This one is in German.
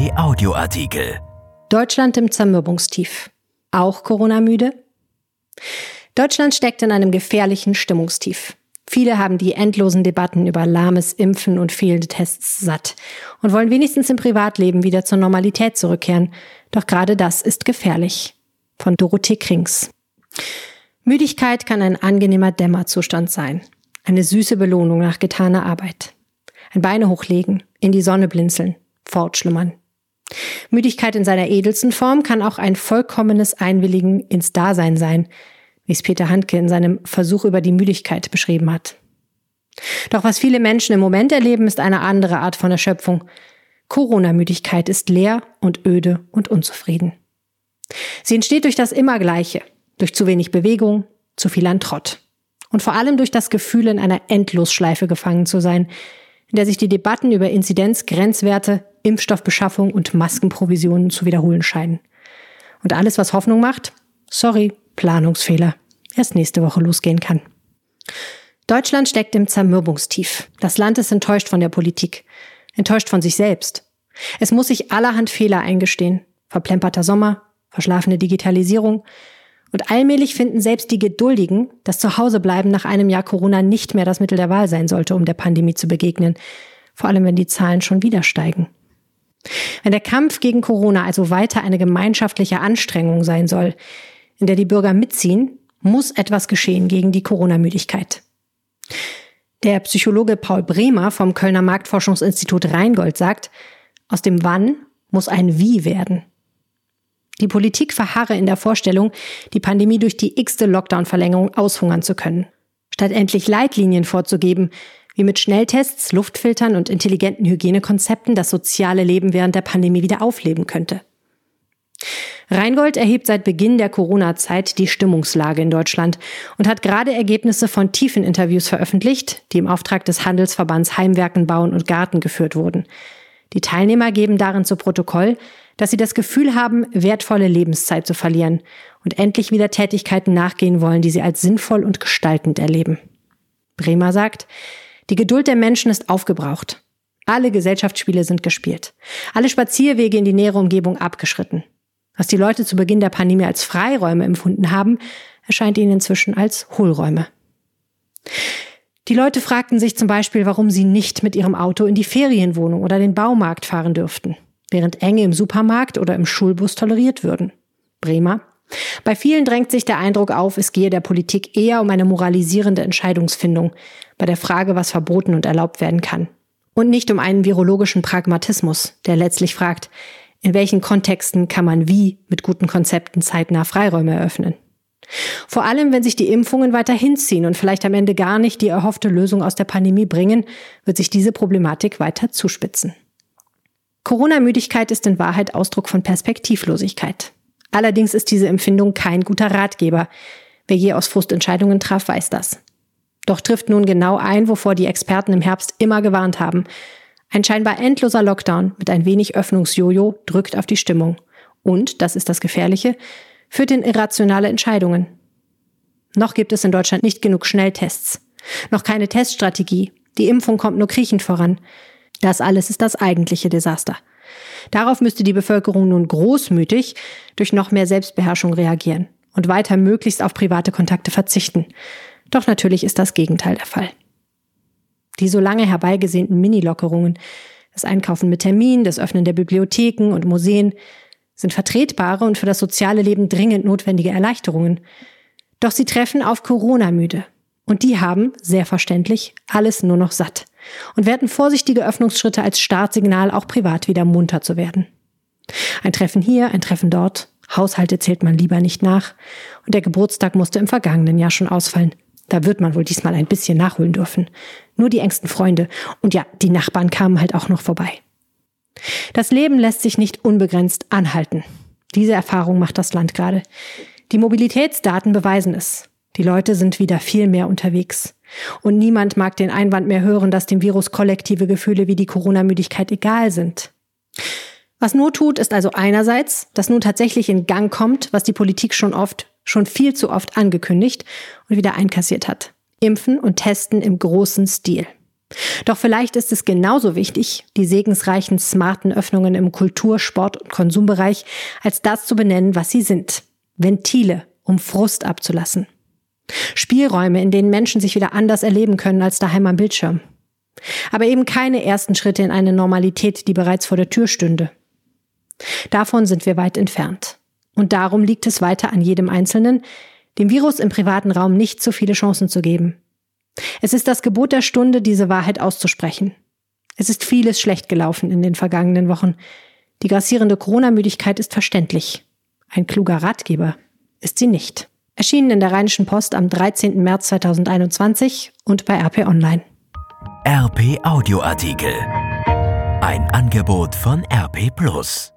Kai Audioartikel. Deutschland im Zermürbungstief. Auch Corona-müde? Deutschland steckt in einem gefährlichen Stimmungstief. Viele haben die endlosen Debatten über lahmes Impfen und fehlende Tests satt und wollen wenigstens im Privatleben wieder zur Normalität zurückkehren. Doch gerade das ist gefährlich. Von Dorothee Krings. Müdigkeit kann ein angenehmer Dämmerzustand sein. Eine süße Belohnung nach getaner Arbeit. Ein Beine hochlegen, in die Sonne blinzeln, fortschlummern. Müdigkeit in seiner edelsten Form kann auch ein vollkommenes Einwilligen ins Dasein sein, wie es Peter Handke in seinem Versuch über die Müdigkeit beschrieben hat. Doch was viele Menschen im Moment erleben, ist eine andere Art von Erschöpfung. Corona-Müdigkeit ist leer und öde und unzufrieden. Sie entsteht durch das Immergleiche, durch zu wenig Bewegung, zu viel an Trott. Und vor allem durch das Gefühl, in einer Endlosschleife gefangen zu sein, in der sich die Debatten über Inzidenz, Grenzwerte, Impfstoffbeschaffung und Maskenprovisionen zu wiederholen scheinen. Und alles, was Hoffnung macht, sorry, Planungsfehler, erst nächste Woche losgehen kann. Deutschland steckt im Zermürbungstief. Das Land ist enttäuscht von der Politik, enttäuscht von sich selbst. Es muss sich allerhand Fehler eingestehen. Verplemperter Sommer, verschlafene Digitalisierung, und allmählich finden selbst die Geduldigen, dass Zuhausebleiben nach einem Jahr Corona nicht mehr das Mittel der Wahl sein sollte, um der Pandemie zu begegnen. Vor allem, wenn die Zahlen schon wieder steigen. Wenn der Kampf gegen Corona also weiter eine gemeinschaftliche Anstrengung sein soll, in der die Bürger mitziehen, muss etwas geschehen gegen die Corona-Müdigkeit. Der Psychologe Paul Bremer vom Kölner Marktforschungsinstitut Rheingold sagt, aus dem Wann muss ein Wie werden. Die Politik verharre in der Vorstellung, die Pandemie durch die x-te Lockdown-Verlängerung aushungern zu können. Statt endlich Leitlinien vorzugeben, wie mit Schnelltests, Luftfiltern und intelligenten Hygienekonzepten das soziale Leben während der Pandemie wieder aufleben könnte. Rheingold erhebt seit Beginn der Corona-Zeit die Stimmungslage in Deutschland und hat gerade Ergebnisse von tiefen Interviews veröffentlicht, die im Auftrag des Handelsverbands Heimwerken, Bauen und Garten geführt wurden. Die Teilnehmer geben darin zu Protokoll, dass sie das Gefühl haben, wertvolle Lebenszeit zu verlieren und endlich wieder Tätigkeiten nachgehen wollen, die sie als sinnvoll und gestaltend erleben. Bremer sagt, die Geduld der Menschen ist aufgebraucht. Alle Gesellschaftsspiele sind gespielt. Alle Spazierwege in die nähere Umgebung abgeschritten. Was die Leute zu Beginn der Pandemie als Freiräume empfunden haben, erscheint ihnen inzwischen als Hohlräume. Die Leute fragten sich zum Beispiel, warum sie nicht mit ihrem Auto in die Ferienwohnung oder den Baumarkt fahren dürften während Enge im Supermarkt oder im Schulbus toleriert würden. Bremer. Bei vielen drängt sich der Eindruck auf, es gehe der Politik eher um eine moralisierende Entscheidungsfindung bei der Frage, was verboten und erlaubt werden kann. Und nicht um einen virologischen Pragmatismus, der letztlich fragt, in welchen Kontexten kann man wie mit guten Konzepten zeitnah Freiräume eröffnen. Vor allem, wenn sich die Impfungen weiter hinziehen und vielleicht am Ende gar nicht die erhoffte Lösung aus der Pandemie bringen, wird sich diese Problematik weiter zuspitzen. Corona-Müdigkeit ist in Wahrheit Ausdruck von Perspektivlosigkeit. Allerdings ist diese Empfindung kein guter Ratgeber. Wer je aus Frust Entscheidungen traf, weiß das. Doch trifft nun genau ein, wovor die Experten im Herbst immer gewarnt haben. Ein scheinbar endloser Lockdown mit ein wenig Öffnungsjojo drückt auf die Stimmung. Und, das ist das Gefährliche, führt in irrationale Entscheidungen. Noch gibt es in Deutschland nicht genug Schnelltests. Noch keine Teststrategie. Die Impfung kommt nur kriechend voran. Das alles ist das eigentliche Desaster. Darauf müsste die Bevölkerung nun großmütig durch noch mehr Selbstbeherrschung reagieren und weiter möglichst auf private Kontakte verzichten. Doch natürlich ist das Gegenteil der Fall. Die so lange herbeigesehnten Mini-Lockerungen, das Einkaufen mit Termin, das Öffnen der Bibliotheken und Museen sind vertretbare und für das soziale Leben dringend notwendige Erleichterungen. Doch sie treffen auf Corona-müde. Und die haben, sehr verständlich, alles nur noch satt und werten vorsichtige Öffnungsschritte als Startsignal, auch privat wieder munter zu werden. Ein Treffen hier, ein Treffen dort, Haushalte zählt man lieber nicht nach und der Geburtstag musste im vergangenen Jahr schon ausfallen. Da wird man wohl diesmal ein bisschen nachholen dürfen. Nur die engsten Freunde und ja, die Nachbarn kamen halt auch noch vorbei. Das Leben lässt sich nicht unbegrenzt anhalten. Diese Erfahrung macht das Land gerade. Die Mobilitätsdaten beweisen es. Die Leute sind wieder viel mehr unterwegs. Und niemand mag den Einwand mehr hören, dass dem Virus kollektive Gefühle wie die Corona-Müdigkeit egal sind. Was nur tut, ist also einerseits, dass nun tatsächlich in Gang kommt, was die Politik schon oft, schon viel zu oft angekündigt und wieder einkassiert hat. Impfen und testen im großen Stil. Doch vielleicht ist es genauso wichtig, die segensreichen smarten Öffnungen im Kultur-, Sport- und Konsumbereich als das zu benennen, was sie sind. Ventile, um Frust abzulassen. Spielräume, in denen Menschen sich wieder anders erleben können als daheim am Bildschirm. Aber eben keine ersten Schritte in eine Normalität, die bereits vor der Tür stünde. Davon sind wir weit entfernt. Und darum liegt es weiter an jedem Einzelnen, dem Virus im privaten Raum nicht so viele Chancen zu geben. Es ist das Gebot der Stunde, diese Wahrheit auszusprechen. Es ist vieles schlecht gelaufen in den vergangenen Wochen. Die grassierende Corona-Müdigkeit ist verständlich. Ein kluger Ratgeber ist sie nicht. Erschienen in der Rheinischen Post am 13. März 2021 und bei RP Online. RP Audioartikel. Ein Angebot von RP Plus.